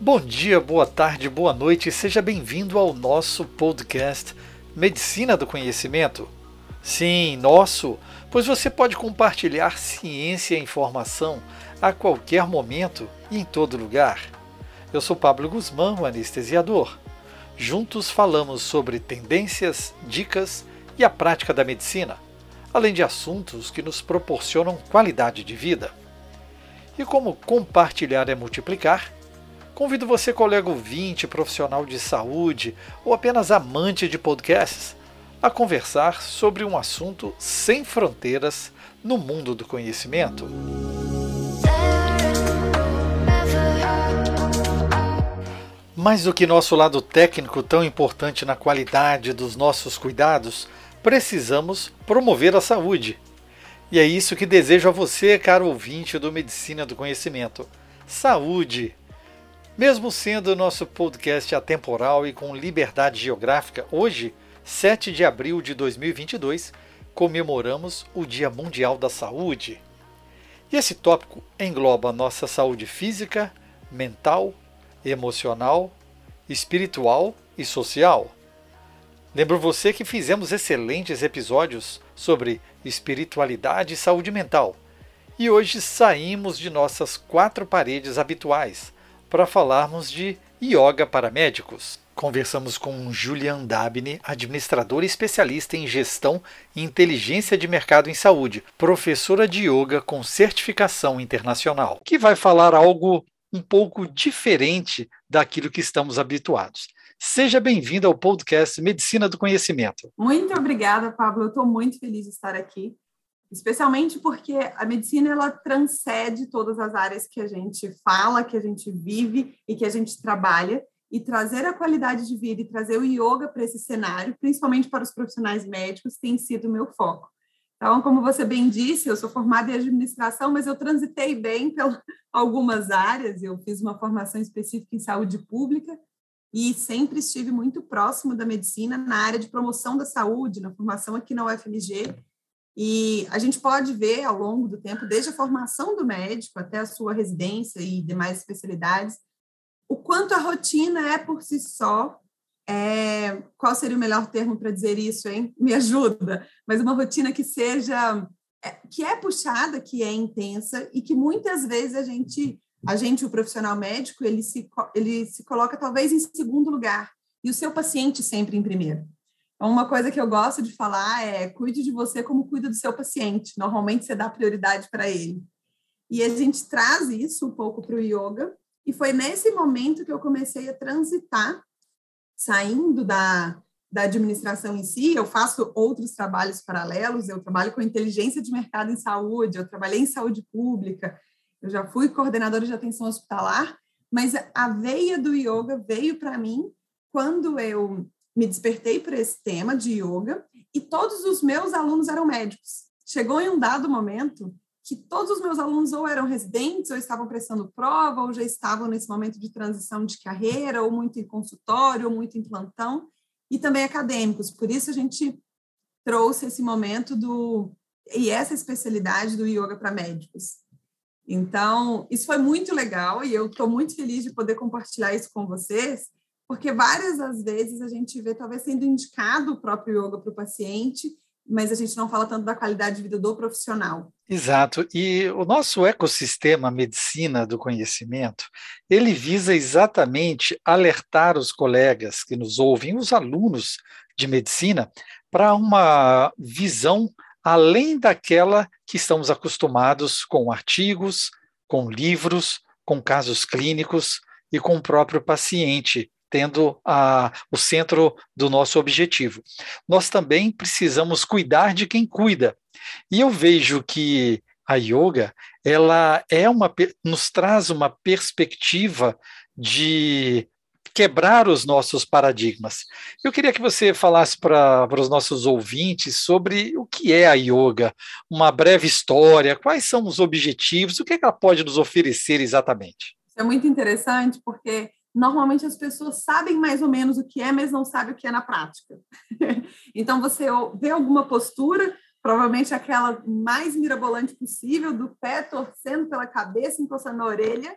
Bom dia, boa tarde, boa noite, seja bem-vindo ao nosso podcast Medicina do Conhecimento. Sim, nosso, pois você pode compartilhar ciência e informação a qualquer momento e em todo lugar. Eu sou Pablo Guzmán, anestesiador. Juntos falamos sobre tendências, dicas e a prática da medicina, além de assuntos que nos proporcionam qualidade de vida. E como compartilhar é multiplicar, convido você, colega ouvinte, profissional de saúde ou apenas amante de podcasts, a conversar sobre um assunto sem fronteiras no mundo do conhecimento. Mais do que nosso lado técnico tão importante na qualidade dos nossos cuidados, precisamos promover a saúde. E é isso que desejo a você, caro ouvinte do Medicina do Conhecimento. Saúde! Mesmo sendo nosso podcast atemporal e com liberdade geográfica, hoje, 7 de abril de 2022, comemoramos o Dia Mundial da Saúde. E esse tópico engloba nossa saúde física, mental, emocional, espiritual e social. Lembro você que fizemos excelentes episódios sobre espiritualidade e saúde mental. E hoje saímos de nossas quatro paredes habituais para falarmos de yoga para médicos. Conversamos com Julian Dabney, administradora e especialista em gestão e inteligência de mercado em saúde, professora de yoga com certificação internacional, que vai falar algo um pouco diferente daquilo que estamos habituados. Seja bem-vindo ao podcast Medicina do Conhecimento. Muito obrigada, Pablo. Eu estou muito feliz de estar aqui, especialmente porque a medicina ela transcende todas as áreas que a gente fala, que a gente vive e que a gente trabalha. E trazer a qualidade de vida e trazer o yoga para esse cenário, principalmente para os profissionais médicos, tem sido o meu foco. Então, como você bem disse, eu sou formada em administração, mas eu transitei bem por algumas áreas. Eu fiz uma formação específica em saúde pública e sempre estive muito próximo da medicina na área de promoção da saúde, na formação aqui na UFMG. E a gente pode ver ao longo do tempo, desde a formação do médico até a sua residência e demais especialidades, o quanto a rotina é por si só é, qual seria o melhor termo para dizer isso, hein? Me ajuda. Mas uma rotina que seja é, que é puxada, que é intensa e que muitas vezes a gente, a gente, o profissional médico, ele se, ele se coloca talvez em segundo lugar e o seu paciente sempre em primeiro. Então, uma coisa que eu gosto de falar é cuide de você como cuida do seu paciente. Normalmente você dá prioridade para ele. E a gente traz isso um pouco para o yoga. E foi nesse momento que eu comecei a transitar saindo da, da administração em si, eu faço outros trabalhos paralelos, eu trabalho com inteligência de mercado em saúde, eu trabalhei em saúde pública, eu já fui coordenadora de atenção hospitalar, mas a veia do yoga veio para mim quando eu me despertei para esse tema de yoga e todos os meus alunos eram médicos. Chegou em um dado momento que todos os meus alunos ou eram residentes, ou estavam prestando prova, ou já estavam nesse momento de transição de carreira, ou muito em consultório, ou muito em plantão, e também acadêmicos. Por isso a gente trouxe esse momento do e essa especialidade do yoga para médicos. Então, isso foi muito legal e eu estou muito feliz de poder compartilhar isso com vocês, porque várias das vezes a gente vê talvez sendo indicado o próprio yoga para o paciente mas a gente não fala tanto da qualidade de vida do profissional. Exato. E o nosso ecossistema medicina do conhecimento, ele visa exatamente alertar os colegas que nos ouvem, os alunos de medicina, para uma visão além daquela que estamos acostumados com artigos, com livros, com casos clínicos e com o próprio paciente tendo a, o centro do nosso objetivo. Nós também precisamos cuidar de quem cuida. E eu vejo que a yoga, ela é uma nos traz uma perspectiva de quebrar os nossos paradigmas. Eu queria que você falasse para os nossos ouvintes sobre o que é a yoga, uma breve história, quais são os objetivos, o que, é que ela pode nos oferecer exatamente. Isso é muito interessante porque normalmente as pessoas sabem mais ou menos o que é, mas não sabem o que é na prática. então, você vê alguma postura, provavelmente aquela mais mirabolante possível, do pé torcendo pela cabeça, encostando na orelha,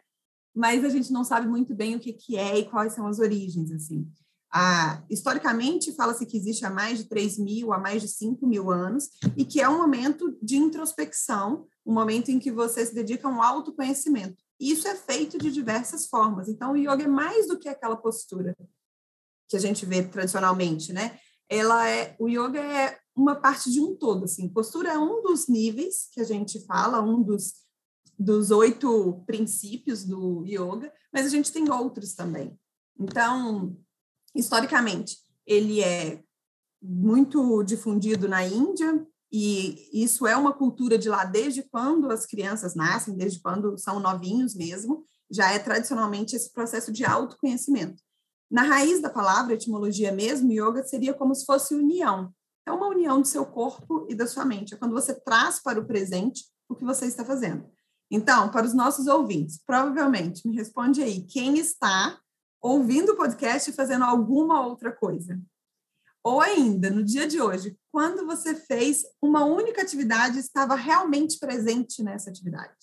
mas a gente não sabe muito bem o que, que é e quais são as origens, assim. Ah, historicamente, fala-se que existe há mais de 3 mil, há mais de 5 mil anos, e que é um momento de introspecção, um momento em que você se dedica a um autoconhecimento. E isso é feito de diversas formas. Então, o yoga é mais do que aquela postura que a gente vê tradicionalmente, né? Ela é, o yoga é uma parte de um todo, assim. Postura é um dos níveis que a gente fala, um dos, dos oito princípios do yoga, mas a gente tem outros também. Então, historicamente, ele é muito difundido na Índia, e isso é uma cultura de lá desde quando as crianças nascem, desde quando são novinhos mesmo, já é tradicionalmente esse processo de autoconhecimento. Na raiz da palavra, etimologia mesmo, yoga seria como se fosse união. É uma união do seu corpo e da sua mente. É quando você traz para o presente o que você está fazendo. Então, para os nossos ouvintes, provavelmente, me responde aí, quem está ouvindo o podcast e fazendo alguma outra coisa? Ou ainda, no dia de hoje, quando você fez uma única atividade e estava realmente presente nessa atividade.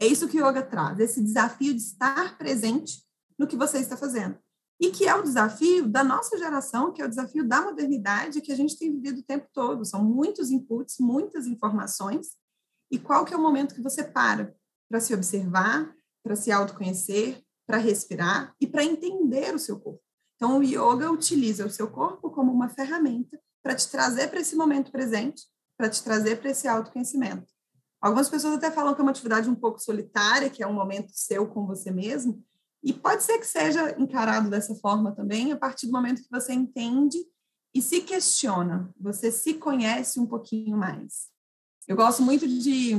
É isso que o yoga traz, esse desafio de estar presente no que você está fazendo. E que é o desafio da nossa geração, que é o desafio da modernidade que a gente tem vivido o tempo todo. São muitos inputs, muitas informações. E qual que é o momento que você para para se observar, para se autoconhecer, para respirar e para entender o seu corpo? Então, o yoga utiliza o seu corpo como uma ferramenta para te trazer para esse momento presente, para te trazer para esse autoconhecimento. Algumas pessoas até falam que é uma atividade um pouco solitária, que é um momento seu com você mesmo, e pode ser que seja encarado dessa forma também, a partir do momento que você entende e se questiona, você se conhece um pouquinho mais. Eu gosto muito de,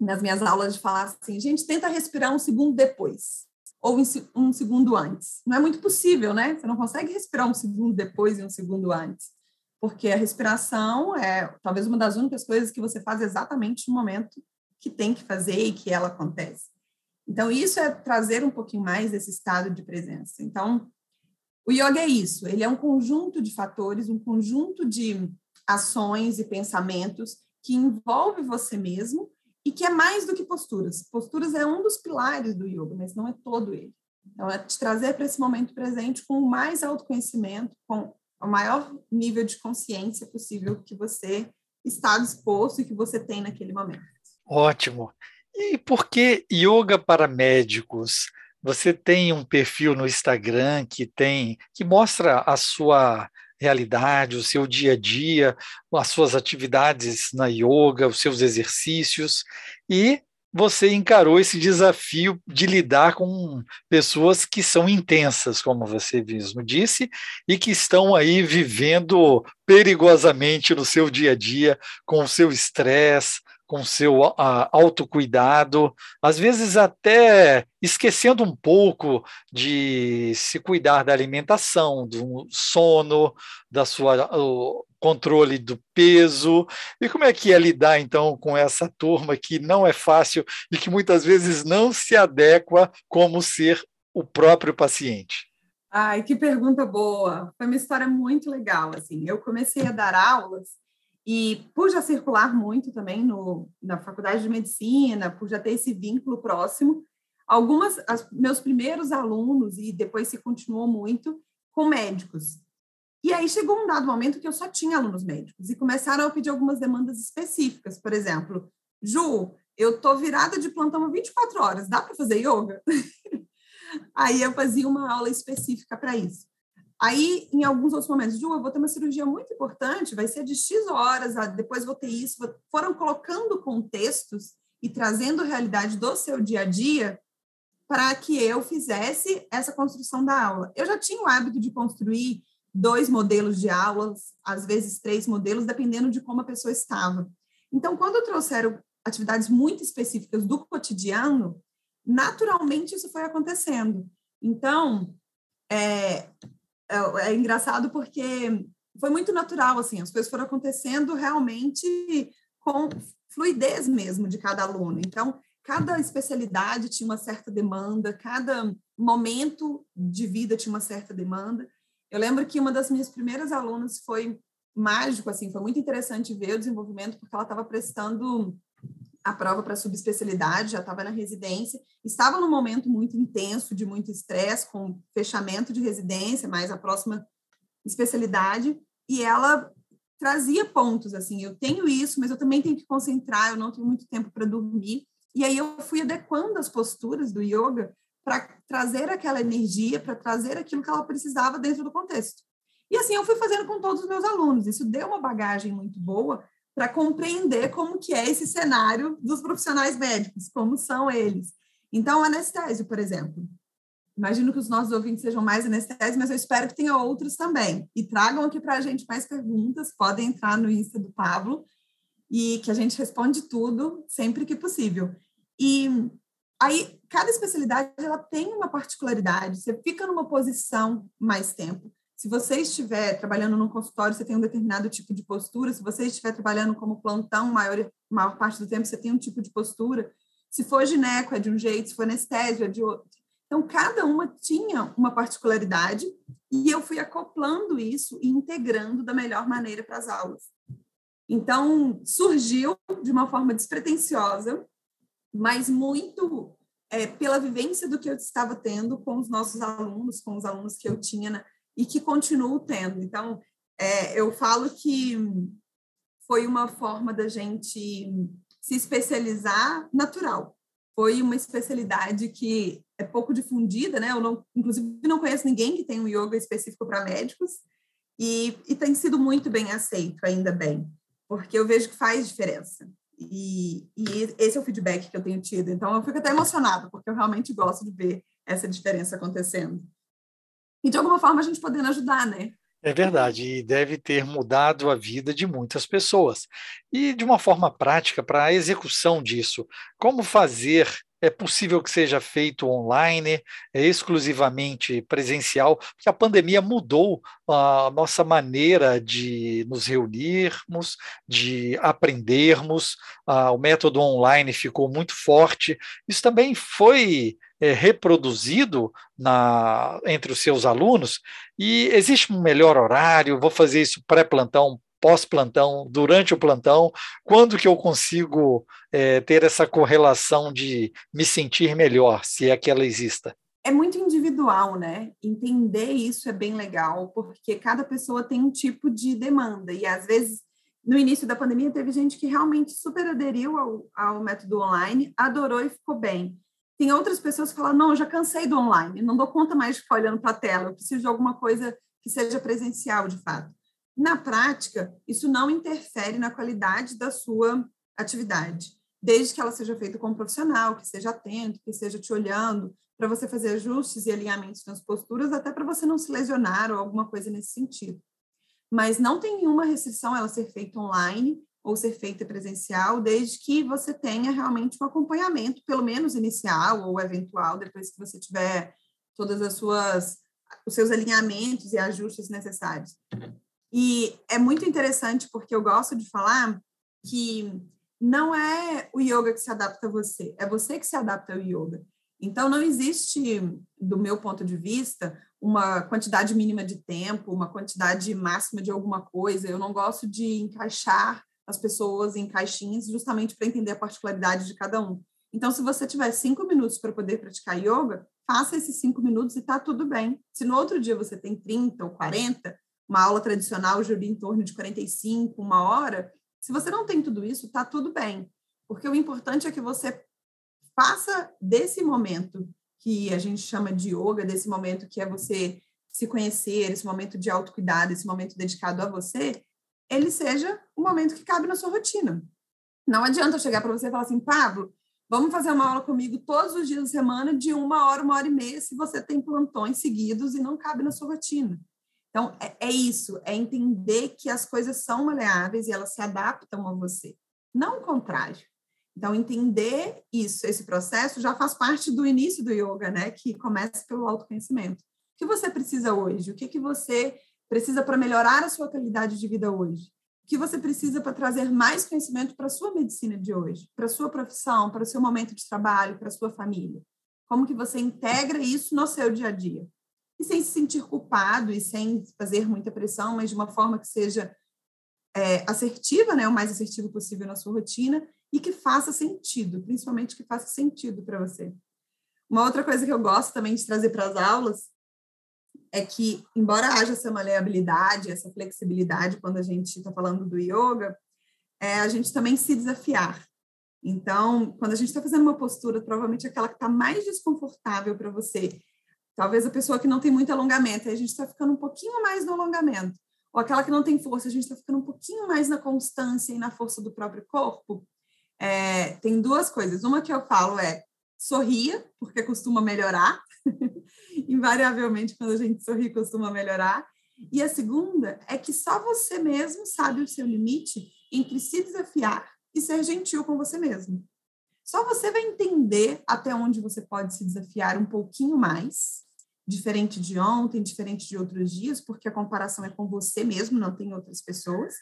nas minhas aulas, de falar assim, gente, tenta respirar um segundo depois ou um segundo antes. Não é muito possível, né? Você não consegue respirar um segundo depois e um segundo antes, porque a respiração é talvez uma das únicas coisas que você faz exatamente no momento que tem que fazer e que ela acontece. Então, isso é trazer um pouquinho mais desse estado de presença. Então, o yoga é isso, ele é um conjunto de fatores, um conjunto de ações e pensamentos que envolve você mesmo e que é mais do que posturas. Posturas é um dos pilares do yoga, mas não é todo ele. Então, é te trazer para esse momento presente com mais autoconhecimento, com o maior nível de consciência possível que você está disposto e que você tem naquele momento. Ótimo. E por que yoga para médicos? Você tem um perfil no Instagram que tem que mostra a sua realidade, o seu dia a dia, as suas atividades na yoga, os seus exercícios, e você encarou esse desafio de lidar com pessoas que são intensas, como você mesmo disse, e que estão aí vivendo perigosamente no seu dia a dia, com o seu estresse, com seu uh, autocuidado, às vezes até esquecendo um pouco de se cuidar da alimentação, do sono, da sua uh, controle do peso. E como é que é lidar então com essa turma que não é fácil e que muitas vezes não se adequa como ser o próprio paciente? Ai, que pergunta boa. Foi uma história muito legal assim. Eu comecei a dar aulas e por já circular muito também no, na faculdade de medicina, por já ter esse vínculo próximo, algumas, as, meus primeiros alunos, e depois se continuou muito, com médicos. E aí chegou um dado momento que eu só tinha alunos médicos e começaram a pedir algumas demandas específicas. Por exemplo, Ju, eu tô virada de plantão 24 horas, dá para fazer yoga? aí eu fazia uma aula específica para isso. Aí, em alguns outros momentos, Ju, eu vou ter uma cirurgia muito importante, vai ser de X horas, depois vou ter isso. Foram colocando contextos e trazendo a realidade do seu dia a dia para que eu fizesse essa construção da aula. Eu já tinha o hábito de construir dois modelos de aulas, às vezes três modelos, dependendo de como a pessoa estava. Então, quando trouxeram atividades muito específicas do cotidiano, naturalmente isso foi acontecendo. Então, é, é, é engraçado porque foi muito natural, assim, as coisas foram acontecendo realmente com fluidez mesmo de cada aluno. Então, cada especialidade tinha uma certa demanda, cada momento de vida tinha uma certa demanda. Eu lembro que uma das minhas primeiras alunas foi mágico, assim, foi muito interessante ver o desenvolvimento, porque ela estava prestando a prova para subespecialidade, já estava na residência, estava num momento muito intenso, de muito estresse, com fechamento de residência, mais a próxima especialidade, e ela trazia pontos, assim, eu tenho isso, mas eu também tenho que concentrar, eu não tenho muito tempo para dormir, e aí eu fui adequando as posturas do yoga para trazer aquela energia, para trazer aquilo que ela precisava dentro do contexto. E assim eu fui fazendo com todos os meus alunos. Isso deu uma bagagem muito boa para compreender como que é esse cenário dos profissionais médicos, como são eles. Então, anestésio, por exemplo. Imagino que os nossos ouvintes sejam mais anestésio, mas eu espero que tenha outros também. E tragam aqui para a gente mais perguntas, podem entrar no Insta do Pablo, e que a gente responde tudo sempre que possível. E aí, cada especialidade ela tem uma particularidade, você fica numa posição mais tempo. Se você estiver trabalhando num consultório, você tem um determinado tipo de postura. Se você estiver trabalhando como plantão, maior, maior parte do tempo, você tem um tipo de postura. Se for gineco, é de um jeito. Se for anestésio, é de outro. Então, cada uma tinha uma particularidade e eu fui acoplando isso e integrando da melhor maneira para as aulas. Então, surgiu de uma forma despretensiosa, mas muito é, pela vivência do que eu estava tendo com os nossos alunos, com os alunos que eu tinha na, e que continuo tendo. Então, é, eu falo que foi uma forma da gente se especializar natural. Foi uma especialidade que é pouco difundida, né? Eu não, inclusive, não conheço ninguém que tenha um yoga específico para médicos e, e tem sido muito bem aceito, ainda bem, porque eu vejo que faz diferença. E, e esse é o feedback que eu tenho tido. Então, eu fico até emocionada, porque eu realmente gosto de ver essa diferença acontecendo e de alguma forma a gente podendo ajudar, né? É verdade, e deve ter mudado a vida de muitas pessoas. E de uma forma prática, para a execução disso, como fazer é possível que seja feito online, é exclusivamente presencial, porque a pandemia mudou a nossa maneira de nos reunirmos, de aprendermos, ah, o método online ficou muito forte. Isso também foi é, reproduzido na, entre os seus alunos, e existe um melhor horário, vou fazer isso pré-plantão, pós-plantão, durante o plantão, quando que eu consigo é, ter essa correlação de me sentir melhor, se é que ela exista? É muito individual, né? Entender isso é bem legal, porque cada pessoa tem um tipo de demanda, e às vezes no início da pandemia teve gente que realmente super aderiu ao, ao método online, adorou e ficou bem. Tem outras pessoas que falam, não, eu já cansei do online, não dou conta mais de ficar olhando para a tela, eu preciso de alguma coisa que seja presencial, de fato. Na prática, isso não interfere na qualidade da sua atividade, desde que ela seja feita com um profissional, que seja atento, que esteja te olhando, para você fazer ajustes e alinhamentos nas posturas, até para você não se lesionar ou alguma coisa nesse sentido. Mas não tem nenhuma restrição ela ser feita online ou ser feita presencial, desde que você tenha realmente um acompanhamento, pelo menos inicial ou eventual, depois que você tiver todas as suas os seus alinhamentos e ajustes necessários. E é muito interessante porque eu gosto de falar que não é o yoga que se adapta a você, é você que se adapta ao yoga. Então, não existe, do meu ponto de vista, uma quantidade mínima de tempo, uma quantidade máxima de alguma coisa. Eu não gosto de encaixar as pessoas em caixinhas justamente para entender a particularidade de cada um. Então, se você tiver cinco minutos para poder praticar yoga, faça esses cinco minutos e está tudo bem. Se no outro dia você tem 30 ou 40, uma aula tradicional gira em torno de 45, uma hora. Se você não tem tudo isso, está tudo bem. Porque o importante é que você faça desse momento que a gente chama de yoga, desse momento que é você se conhecer, esse momento de autocuidado, esse momento dedicado a você, ele seja o momento que cabe na sua rotina. Não adianta eu chegar para você e falar assim, Pablo, vamos fazer uma aula comigo todos os dias da semana de uma hora, uma hora e meia, se você tem plantões seguidos e não cabe na sua rotina. Então, é, é isso, é entender que as coisas são maleáveis e elas se adaptam a você, não o contrário. Então, entender isso, esse processo, já faz parte do início do yoga, né? Que começa pelo autoconhecimento. O que você precisa hoje? O que, que você precisa para melhorar a sua qualidade de vida hoje? O que você precisa para trazer mais conhecimento para a sua medicina de hoje, para a sua profissão, para o seu momento de trabalho, para a sua família? Como que você integra isso no seu dia a dia? E sem se sentir culpado e sem fazer muita pressão, mas de uma forma que seja é, assertiva, né, o mais assertivo possível na sua rotina e que faça sentido, principalmente que faça sentido para você. Uma outra coisa que eu gosto também de trazer para as aulas é que, embora haja essa maleabilidade, essa flexibilidade quando a gente está falando do yoga, é a gente também se desafiar. Então, quando a gente está fazendo uma postura, provavelmente aquela que está mais desconfortável para você, talvez a pessoa que não tem muito alongamento, aí a gente está ficando um pouquinho mais no alongamento, ou aquela que não tem força, a gente está ficando um pouquinho mais na constância e na força do próprio corpo. É, tem duas coisas. Uma que eu falo é sorria, porque costuma melhorar. Invariavelmente, quando a gente sorri, costuma melhorar. E a segunda é que só você mesmo sabe o seu limite entre se desafiar e ser gentil com você mesmo. Só você vai entender até onde você pode se desafiar um pouquinho mais, diferente de ontem, diferente de outros dias, porque a comparação é com você mesmo, não tem outras pessoas.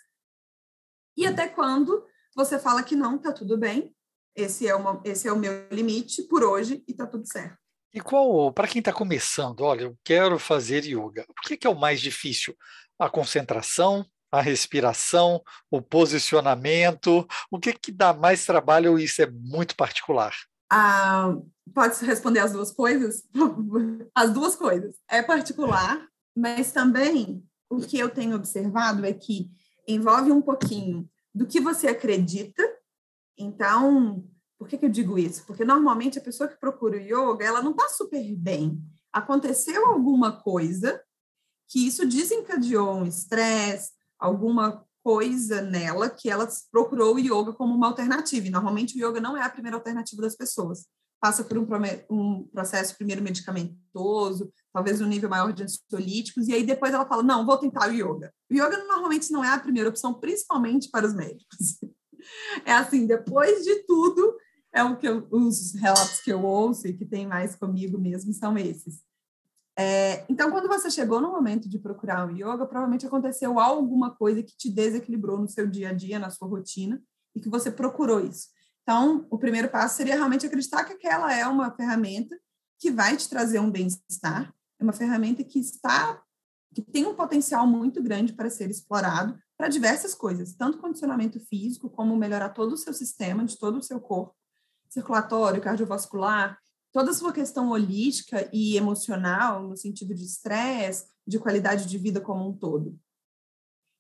E até quando você fala que não, tá tudo bem, esse é, uma, esse é o meu limite por hoje e tá tudo certo. E qual, para quem está começando, olha, eu quero fazer yoga, o que, que é o mais difícil? A concentração, a respiração, o posicionamento? O que, que dá mais trabalho ou isso é muito particular? Ah, pode responder as duas coisas? As duas coisas. É particular, mas também o que eu tenho observado é que envolve um pouquinho do que você acredita. Então, por que, que eu digo isso? Porque normalmente a pessoa que procura o yoga, ela não está super bem. Aconteceu alguma coisa que isso desencadeou um estresse, alguma coisa nela que ela procurou o yoga como uma alternativa. E normalmente o yoga não é a primeira alternativa das pessoas. Passa por um, um processo primeiro medicamentoso, talvez um nível maior de ansiolíticos, e aí depois ela fala: não, vou tentar o yoga. O yoga normalmente não é a primeira opção, principalmente para os médicos. É assim, depois de tudo, é o que eu, os relatos que eu ouço e que tem mais comigo mesmo são esses. É, então, quando você chegou no momento de procurar o yoga, provavelmente aconteceu alguma coisa que te desequilibrou no seu dia a dia, na sua rotina, e que você procurou isso. Então, o primeiro passo seria realmente acreditar que aquela é uma ferramenta que vai te trazer um bem-estar, é uma ferramenta que está que tem um potencial muito grande para ser explorado para diversas coisas, tanto condicionamento físico, como melhorar todo o seu sistema, de todo o seu corpo, circulatório, cardiovascular, toda a sua questão holística e emocional, no sentido de estresse, de qualidade de vida como um todo.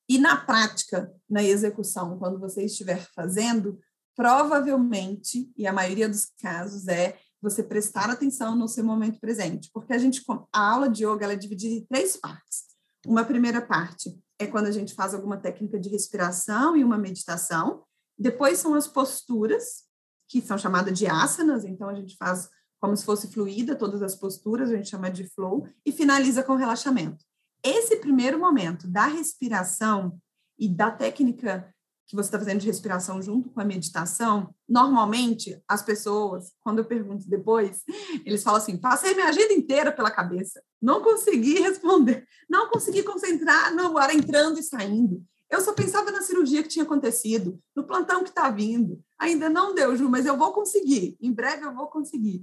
E na prática, na execução, quando você estiver fazendo, provavelmente, e a maioria dos casos é você prestar atenção no seu momento presente, porque a gente a aula de yoga ela é dividida em três partes. Uma primeira parte é quando a gente faz alguma técnica de respiração e uma meditação. Depois são as posturas, que são chamadas de asanas, então a gente faz como se fosse fluida todas as posturas, a gente chama de flow, e finaliza com relaxamento. Esse primeiro momento da respiração e da técnica que você está fazendo de respiração junto com a meditação, normalmente as pessoas, quando eu pergunto depois, eles falam assim: passei minha agenda inteira pela cabeça, não consegui responder, não consegui concentrar no ar entrando e saindo. Eu só pensava na cirurgia que tinha acontecido, no plantão que está vindo. Ainda não deu, Ju, mas eu vou conseguir. Em breve eu vou conseguir.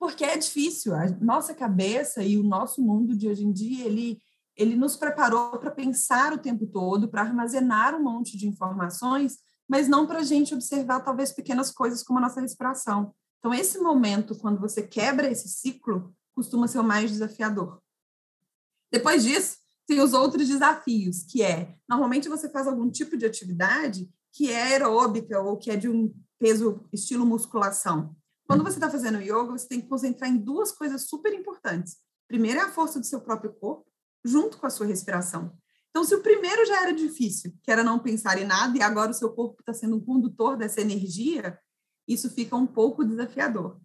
Porque é difícil. A nossa cabeça e o nosso mundo de hoje em dia, ele, ele nos preparou para pensar o tempo todo, para armazenar um monte de informações, mas não para a gente observar talvez pequenas coisas como a nossa respiração. Então, esse momento, quando você quebra esse ciclo, costuma ser o mais desafiador. Depois disso, tem os outros desafios, que é, normalmente você faz algum tipo de atividade que é aeróbica ou que é de um peso estilo musculação. Quando você está fazendo yoga, você tem que concentrar em duas coisas super importantes. Primeiro é a força do seu próprio corpo, junto com a sua respiração. Então, se o primeiro já era difícil, que era não pensar em nada, e agora o seu corpo está sendo um condutor dessa energia, isso fica um pouco desafiador.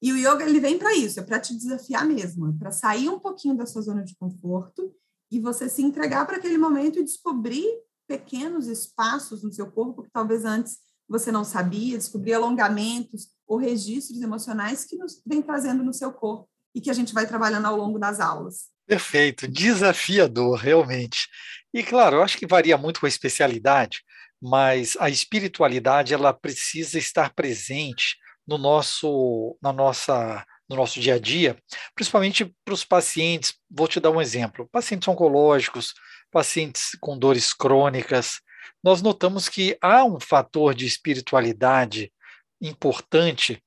E o yoga ele vem para isso, é para te desafiar mesmo, é para sair um pouquinho da sua zona de conforto e você se entregar para aquele momento e descobrir pequenos espaços no seu corpo que talvez antes você não sabia, descobrir alongamentos ou registros emocionais que nos vem trazendo no seu corpo e que a gente vai trabalhando ao longo das aulas. Perfeito, desafiador, realmente. E claro, eu acho que varia muito com a especialidade, mas a espiritualidade ela precisa estar presente no nosso, na nossa, no nosso dia a dia, principalmente para os pacientes. Vou te dar um exemplo: pacientes oncológicos, pacientes com dores crônicas. Nós notamos que há um fator de espiritualidade importante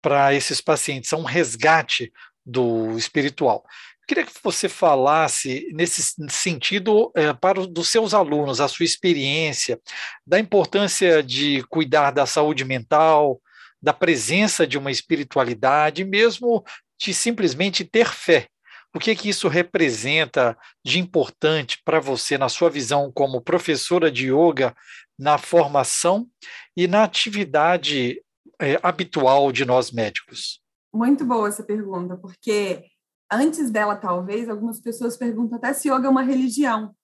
para esses pacientes, há um resgate do espiritual. Queria que você falasse nesse sentido é, para os dos seus alunos, a sua experiência, da importância de cuidar da saúde mental, da presença de uma espiritualidade, mesmo de simplesmente ter fé. O que que isso representa de importante para você na sua visão como professora de yoga, na formação e na atividade é, habitual de nós médicos? Muito boa essa pergunta, porque antes dela, talvez, algumas pessoas perguntam até se yoga é uma religião.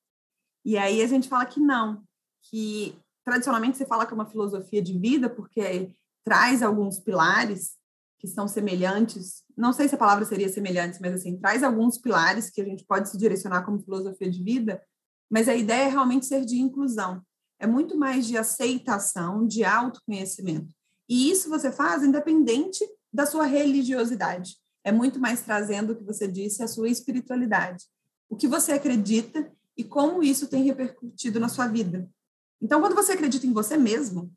E aí a gente fala que não, que tradicionalmente você fala que é uma filosofia de vida, porque traz alguns pilares que são semelhantes, não sei se a palavra seria semelhantes, mas assim, traz alguns pilares que a gente pode se direcionar como filosofia de vida, mas a ideia é realmente ser de inclusão. É muito mais de aceitação, de autoconhecimento. E isso você faz independente da sua religiosidade é muito mais trazendo o que você disse, a sua espiritualidade. O que você acredita e como isso tem repercutido na sua vida. Então, quando você acredita em você mesmo,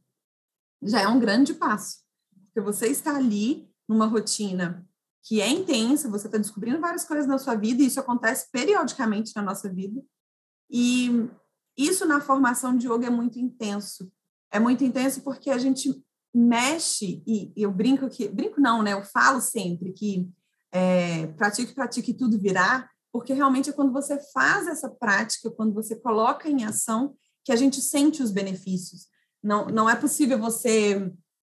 já é um grande passo. Porque você está ali numa rotina que é intensa, você está descobrindo várias coisas na sua vida, e isso acontece periodicamente na nossa vida. E isso na formação de yoga é muito intenso. É muito intenso porque a gente mexe, e eu brinco que, brinco não, né? Eu falo sempre que é, pratique, pratique tudo virá, porque realmente é quando você faz essa prática, quando você coloca em ação, que a gente sente os benefícios. Não, não é possível você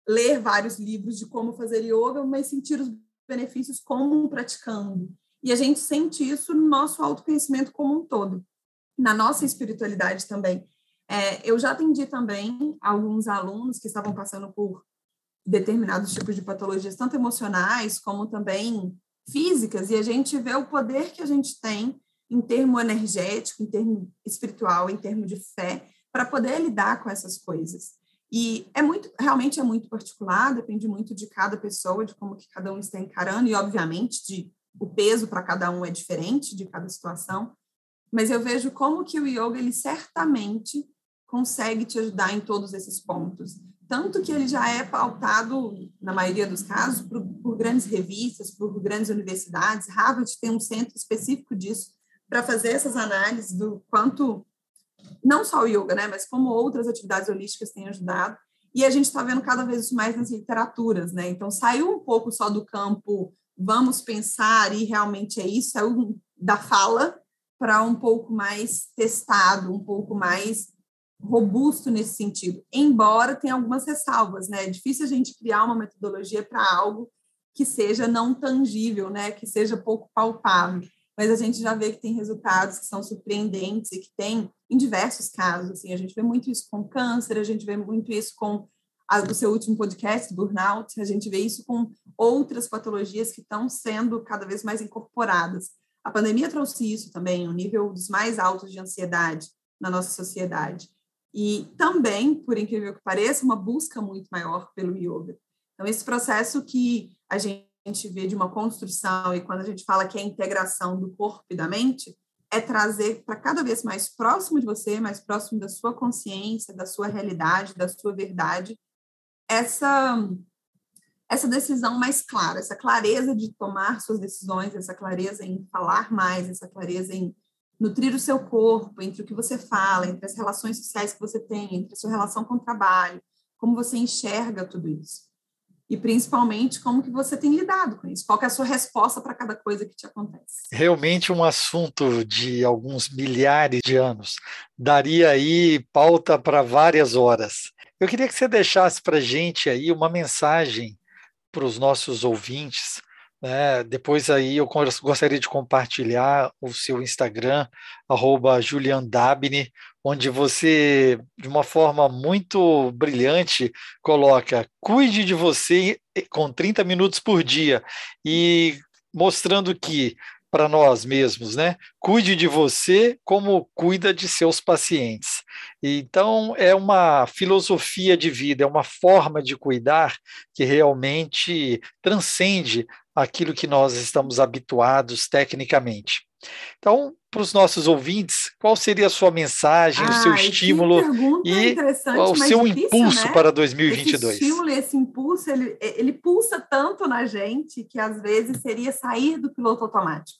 ler vários livros de como fazer yoga, mas sentir os benefícios como praticando. E a gente sente isso no nosso autoconhecimento como um todo, na nossa espiritualidade também. É, eu já atendi também alguns alunos que estavam passando por determinados tipos de patologias, tanto emocionais como também físicas e a gente vê o poder que a gente tem em termo energético, em termo espiritual, em termo de fé, para poder lidar com essas coisas. E é muito, realmente é muito particular, depende muito de cada pessoa, de como que cada um está encarando e obviamente de o peso para cada um é diferente de cada situação, mas eu vejo como que o yoga ele certamente consegue te ajudar em todos esses pontos tanto que ele já é pautado, na maioria dos casos, por, por, grandes revistas, por grandes universidades. Harvard tem um centro específico disso para fazer essas análises do quanto, não só o yoga, né, mas como outras atividades holísticas têm ajudado. E a gente está vendo cada vez isso mais nas literaturas, né? Então, saiu um pouco só do campo vamos pensar e realmente é isso, saiu da fala para um pouco mais testado, um pouco mais robusto nesse sentido, embora tenha algumas ressalvas, né? É difícil a gente criar uma metodologia para algo que seja não tangível, né? Que seja pouco palpável. Mas a gente já vê que tem resultados que são surpreendentes e que tem em diversos casos. Assim, a gente vê muito isso com câncer, a gente vê muito isso com a, o seu último podcast, burnout, a gente vê isso com outras patologias que estão sendo cada vez mais incorporadas. A pandemia trouxe isso também, um nível dos mais altos de ansiedade na nossa sociedade. E também, por incrível que pareça, uma busca muito maior pelo yoga. Então, esse processo que a gente vê de uma construção, e quando a gente fala que é a integração do corpo e da mente, é trazer para cada vez mais próximo de você, mais próximo da sua consciência, da sua realidade, da sua verdade, essa essa decisão mais clara, essa clareza de tomar suas decisões, essa clareza em falar mais, essa clareza em nutrir o seu corpo, entre o que você fala, entre as relações sociais que você tem, entre a sua relação com o trabalho, como você enxerga tudo isso. E principalmente como que você tem lidado com isso, qual é a sua resposta para cada coisa que te acontece. Realmente um assunto de alguns milhares de anos. Daria aí pauta para várias horas. Eu queria que você deixasse para gente aí uma mensagem para os nossos ouvintes né? Depois aí eu gostaria de compartilhar o seu Instagram, arroba juliandabne, onde você, de uma forma muito brilhante, coloca cuide de você com 30 minutos por dia e mostrando que para nós mesmos, né? Cuide de você como cuida de seus pacientes. Então, é uma filosofia de vida, é uma forma de cuidar que realmente transcende aquilo que nós estamos habituados tecnicamente. Então, para os nossos ouvintes, qual seria a sua mensagem, ah, o seu estímulo e o seu difícil, impulso né? para 2022? Esse estímulo, esse impulso, ele, ele pulsa tanto na gente que às vezes seria sair do piloto automático.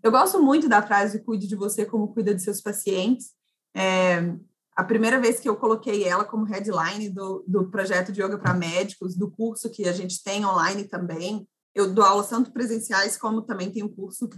Eu gosto muito da frase cuide de você como cuida de seus pacientes. É, a primeira vez que eu coloquei ela como headline do, do projeto de yoga para médicos, do curso que a gente tem online também. Eu dou aulas tanto presenciais como também tenho curso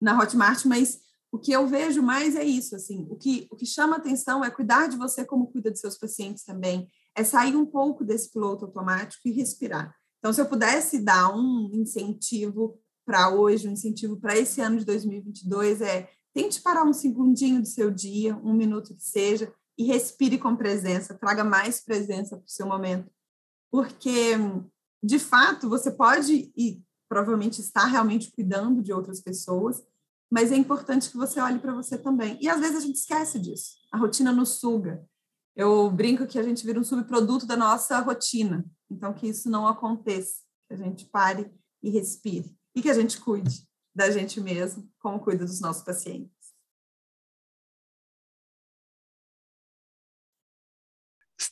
na Hotmart, mas o que eu vejo mais é isso, assim, o que, o que chama atenção é cuidar de você como cuida de seus pacientes também, é sair um pouco desse piloto automático e respirar. Então, se eu pudesse dar um incentivo para hoje, um incentivo para esse ano de 2022 é tente parar um segundinho do seu dia, um minuto que seja, e respire com presença, traga mais presença para o seu momento. Porque, de fato, você pode e provavelmente está realmente cuidando de outras pessoas, mas é importante que você olhe para você também. E às vezes a gente esquece disso. A rotina nos suga. Eu brinco que a gente vira um subproduto da nossa rotina. Então, que isso não aconteça. Que a gente pare e respire. E que a gente cuide da gente mesmo, como cuida dos nossos pacientes.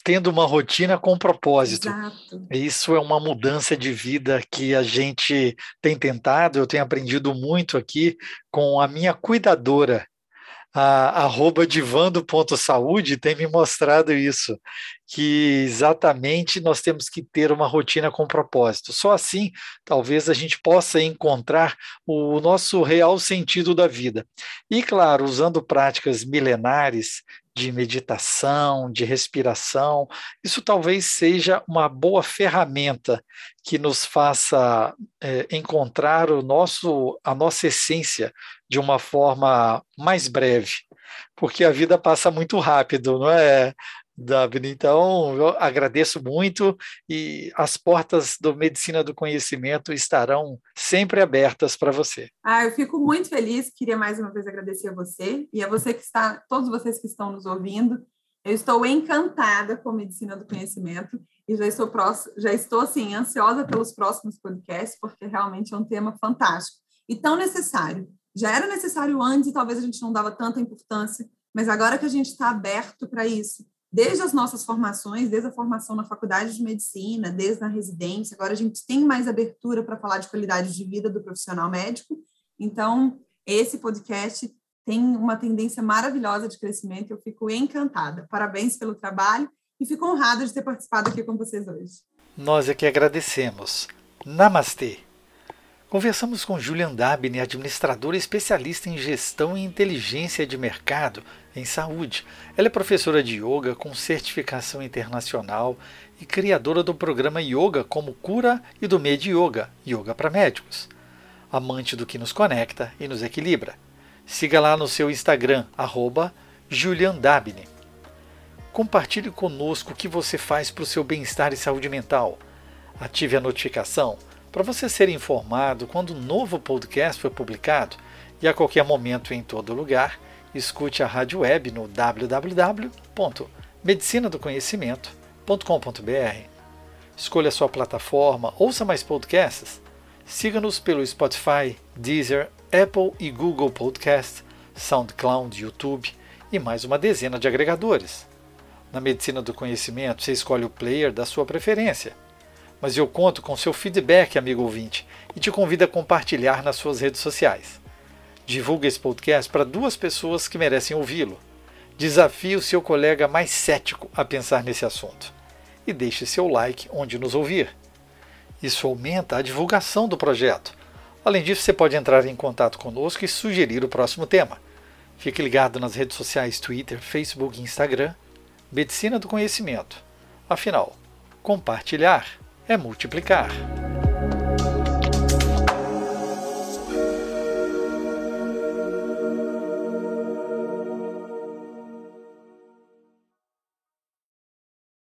Tendo uma rotina com propósito. Exato. Isso é uma mudança de vida que a gente tem tentado, eu tenho aprendido muito aqui com a minha cuidadora, a arroba divando.saúde tem me mostrado isso, que exatamente nós temos que ter uma rotina com propósito. Só assim, talvez a gente possa encontrar o nosso real sentido da vida. E, claro, usando práticas milenares de meditação, de respiração. Isso talvez seja uma boa ferramenta que nos faça é, encontrar o nosso, a nossa essência de uma forma mais breve, porque a vida passa muito rápido, não é? Daphne. Então, eu agradeço muito e as portas do Medicina do Conhecimento estarão sempre abertas para você. Ah, eu fico muito feliz. Queria mais uma vez agradecer a você e a você que está, todos vocês que estão nos ouvindo. Eu estou encantada com Medicina do Conhecimento e já estou próximo, já estou assim ansiosa pelos próximos podcasts porque realmente é um tema fantástico e tão necessário. Já era necessário antes e talvez a gente não dava tanta importância, mas agora que a gente está aberto para isso, desde as nossas formações, desde a formação na faculdade de medicina, desde a residência, agora a gente tem mais abertura para falar de qualidade de vida do profissional médico. Então, esse podcast tem uma tendência maravilhosa de crescimento, eu fico encantada. Parabéns pelo trabalho e fico honrada de ter participado aqui com vocês hoje. Nós é que agradecemos. Namastê. Conversamos com Julian Dabney, administradora especialista em gestão e inteligência de mercado em saúde. Ela é professora de yoga com certificação internacional e criadora do programa Yoga como Cura e do Med Yoga, Yoga para Médicos. Amante do que nos conecta e nos equilibra. Siga lá no seu Instagram, arroba juliandabne. Compartilhe conosco o que você faz para o seu bem-estar e saúde mental. Ative a notificação para você ser informado quando um novo podcast for publicado e a qualquer momento em todo lugar, escute a rádio web no www.medicinadoconhecimento.com.br. Escolha sua plataforma, ouça mais podcasts. Siga-nos pelo Spotify, Deezer, Apple e Google Podcast, SoundCloud, YouTube e mais uma dezena de agregadores. Na Medicina do Conhecimento, você escolhe o player da sua preferência mas eu conto com seu feedback, amigo ouvinte, e te convido a compartilhar nas suas redes sociais. Divulgue esse podcast para duas pessoas que merecem ouvi-lo. Desafie o seu colega mais cético a pensar nesse assunto. E deixe seu like onde nos ouvir. Isso aumenta a divulgação do projeto. Além disso, você pode entrar em contato conosco e sugerir o próximo tema. Fique ligado nas redes sociais Twitter, Facebook e Instagram. Medicina do Conhecimento. Afinal, compartilhar é multiplicar.